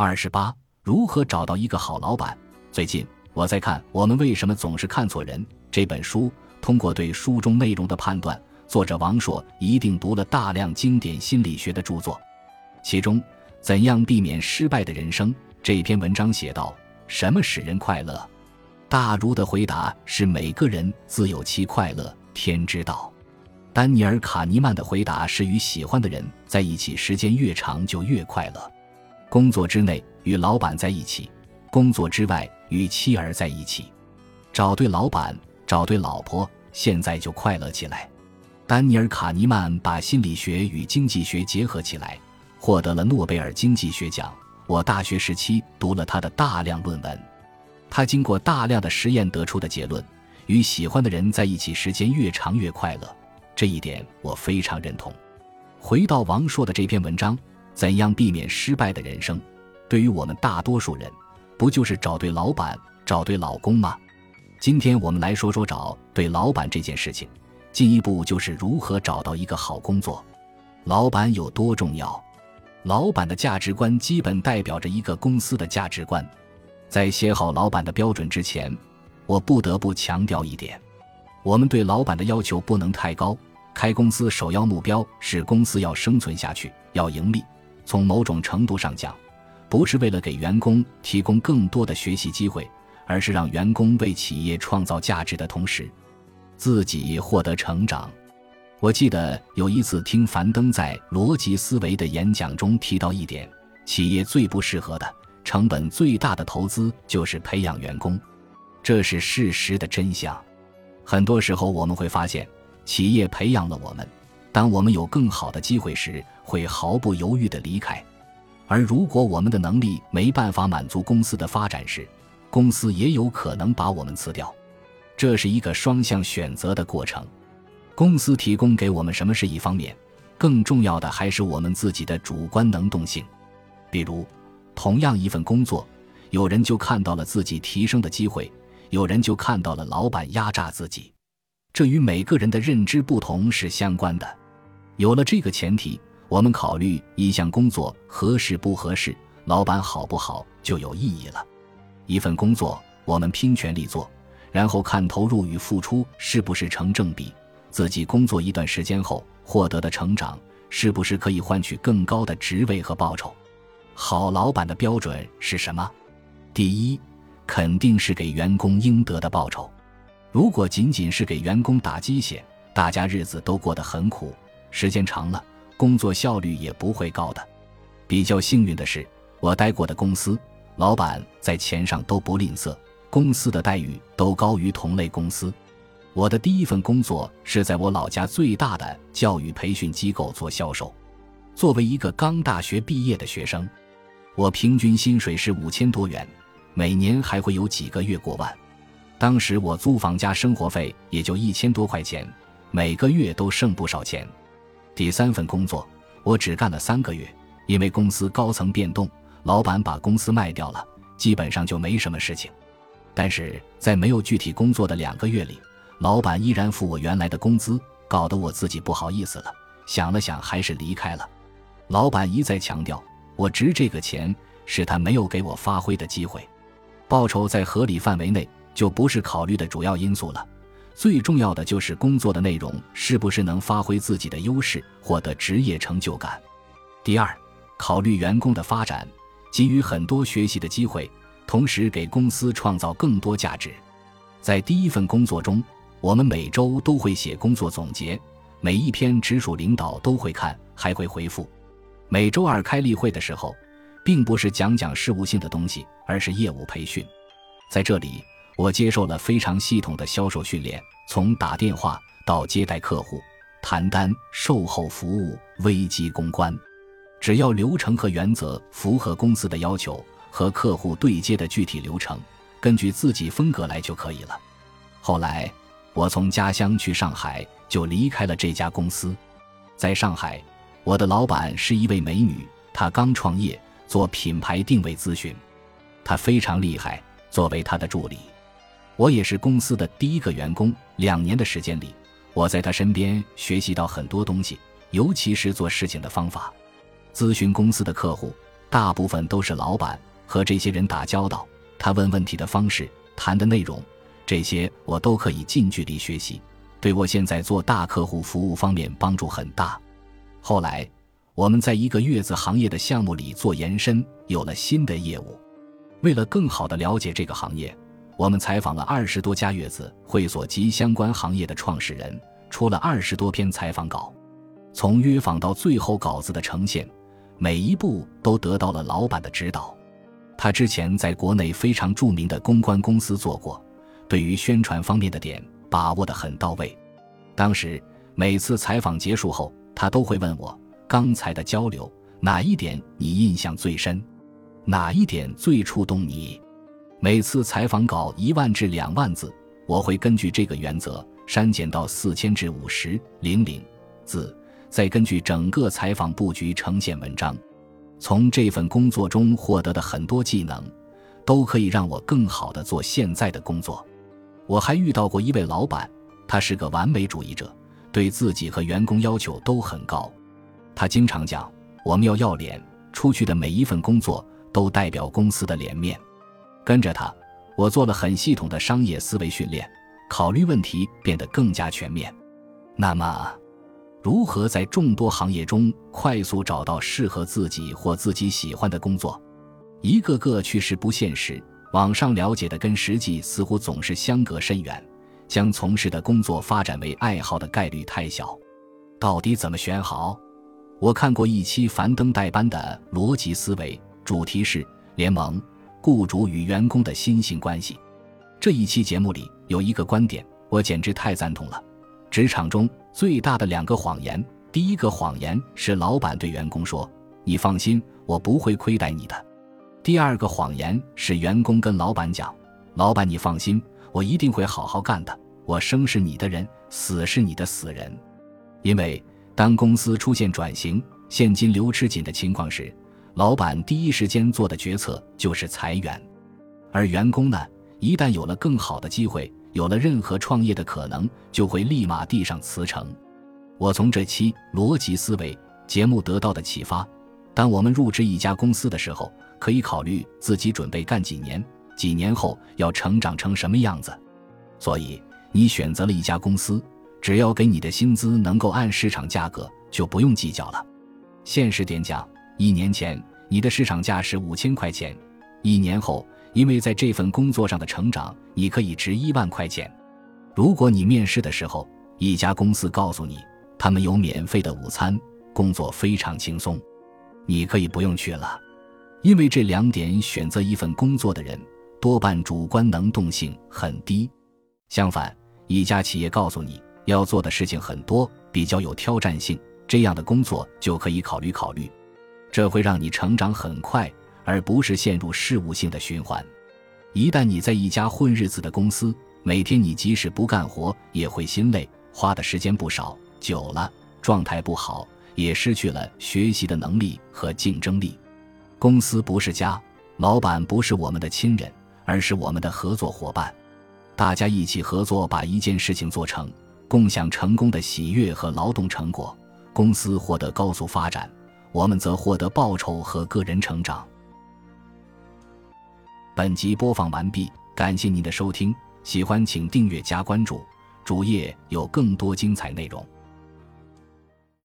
二十八，如何找到一个好老板？最近我在看《我们为什么总是看错人》这本书，通过对书中内容的判断，作者王朔一定读了大量经典心理学的著作。其中，《怎样避免失败的人生》这篇文章写道：“什么使人快乐？”大儒的回答是：“每个人自有其快乐，天之道。”丹尼尔·卡尼曼的回答是：“与喜欢的人在一起，时间越长就越快乐。”工作之内与老板在一起，工作之外与妻儿在一起，找对老板，找对老婆，现在就快乐起来。丹尼尔·卡尼曼把心理学与经济学结合起来，获得了诺贝尔经济学奖。我大学时期读了他的大量论文，他经过大量的实验得出的结论：与喜欢的人在一起，时间越长越快乐。这一点我非常认同。回到王朔的这篇文章。怎样避免失败的人生？对于我们大多数人，不就是找对老板、找对老公吗？今天我们来说说找对老板这件事情。进一步就是如何找到一个好工作。老板有多重要？老板的价值观基本代表着一个公司的价值观。在写好老板的标准之前，我不得不强调一点：我们对老板的要求不能太高。开公司首要目标是公司要生存下去，要盈利。从某种程度上讲，不是为了给员工提供更多的学习机会，而是让员工为企业创造价值的同时，自己获得成长。我记得有一次听樊登在逻辑思维的演讲中提到一点：企业最不适合的、成本最大的投资就是培养员工，这是事实的真相。很多时候我们会发现，企业培养了我们。当我们有更好的机会时，会毫不犹豫地离开；而如果我们的能力没办法满足公司的发展时，公司也有可能把我们辞掉。这是一个双向选择的过程。公司提供给我们什么是一方面，更重要的还是我们自己的主观能动性。比如，同样一份工作，有人就看到了自己提升的机会，有人就看到了老板压榨自己。这与每个人的认知不同是相关的。有了这个前提，我们考虑一项工作合适不合适，老板好不好就有意义了。一份工作，我们拼全力做，然后看投入与付出是不是成正比，自己工作一段时间后获得的成长是不是可以换取更高的职位和报酬。好老板的标准是什么？第一，肯定是给员工应得的报酬。如果仅仅是给员工打鸡血，大家日子都过得很苦。时间长了，工作效率也不会高的。比较幸运的是，我待过的公司老板在钱上都不吝啬，公司的待遇都高于同类公司。我的第一份工作是在我老家最大的教育培训机构做销售。作为一个刚大学毕业的学生，我平均薪水是五千多元，每年还会有几个月过万。当时我租房加生活费也就一千多块钱，每个月都剩不少钱。第三份工作，我只干了三个月，因为公司高层变动，老板把公司卖掉了，基本上就没什么事情。但是在没有具体工作的两个月里，老板依然付我原来的工资，搞得我自己不好意思了。想了想，还是离开了。老板一再强调，我值这个钱，是他没有给我发挥的机会。报酬在合理范围内，就不是考虑的主要因素了。最重要的就是工作的内容是不是能发挥自己的优势，获得职业成就感。第二，考虑员工的发展，给予很多学习的机会，同时给公司创造更多价值。在第一份工作中，我们每周都会写工作总结，每一篇直属领导都会看，还会回复。每周二开例会的时候，并不是讲讲事务性的东西，而是业务培训。在这里。我接受了非常系统的销售训练，从打电话到接待客户、谈单、售后服务、危机公关，只要流程和原则符合公司的要求和客户对接的具体流程，根据自己风格来就可以了。后来我从家乡去上海，就离开了这家公司。在上海，我的老板是一位美女，她刚创业做品牌定位咨询，她非常厉害。作为她的助理。我也是公司的第一个员工，两年的时间里，我在他身边学习到很多东西，尤其是做事情的方法。咨询公司的客户，大部分都是老板和这些人打交道，他问问题的方式、谈的内容，这些我都可以近距离学习，对我现在做大客户服务方面帮助很大。后来，我们在一个月子行业的项目里做延伸，有了新的业务。为了更好地了解这个行业，我们采访了二十多家月子会所及相关行业的创始人，出了二十多篇采访稿。从约访到最后稿子的呈现，每一步都得到了老板的指导。他之前在国内非常著名的公关公司做过，对于宣传方面的点把握得很到位。当时每次采访结束后，他都会问我：“刚才的交流哪一点你印象最深？哪一点最触动你？”每次采访稿一万至两万字，我会根据这个原则删减到四千至五十零零字。再根据整个采访布局呈现文章，从这份工作中获得的很多技能，都可以让我更好的做现在的工作。我还遇到过一位老板，他是个完美主义者，对自己和员工要求都很高。他经常讲：“我们要要脸，出去的每一份工作都代表公司的脸面。”跟着他，我做了很系统的商业思维训练，考虑问题变得更加全面。那么。如何在众多行业中快速找到适合自己或自己喜欢的工作？一个个趋势不现实，网上了解的跟实际似乎总是相隔甚远，将从事的工作发展为爱好的概率太小。到底怎么选好？我看过一期樊登代班的《逻辑思维》，主题是联盟、雇主与员工的新型关系。这一期节目里有一个观点，我简直太赞同了。职场中最大的两个谎言，第一个谎言是老板对员工说：“你放心，我不会亏待你的。”第二个谎言是员工跟老板讲：“老板，你放心，我一定会好好干的。我生是你的人，死是你的死人。”因为当公司出现转型、现金流吃紧的情况时，老板第一时间做的决策就是裁员，而员工呢，一旦有了更好的机会。有了任何创业的可能，就会立马递上辞呈。我从这期逻辑思维节目得到的启发：当我们入职一家公司的时候，可以考虑自己准备干几年，几年后要成长成什么样子。所以，你选择了一家公司，只要给你的薪资能够按市场价格，就不用计较了。现实点讲，一年前你的市场价是五千块钱，一年后。因为在这份工作上的成长，你可以值一万块钱。如果你面试的时候，一家公司告诉你他们有免费的午餐，工作非常轻松，你可以不用去了。因为这两点选择一份工作的人，多半主观能动性很低。相反，一家企业告诉你要做的事情很多，比较有挑战性，这样的工作就可以考虑考虑，这会让你成长很快。而不是陷入事务性的循环。一旦你在一家混日子的公司，每天你即使不干活也会心累，花的时间不少，久了状态不好，也失去了学习的能力和竞争力。公司不是家，老板不是我们的亲人，而是我们的合作伙伴。大家一起合作把一件事情做成，共享成功的喜悦和劳动成果，公司获得高速发展，我们则获得报酬和个人成长。本集播放完毕，感谢您的收听，喜欢请订阅加关注，主页有更多精彩内容。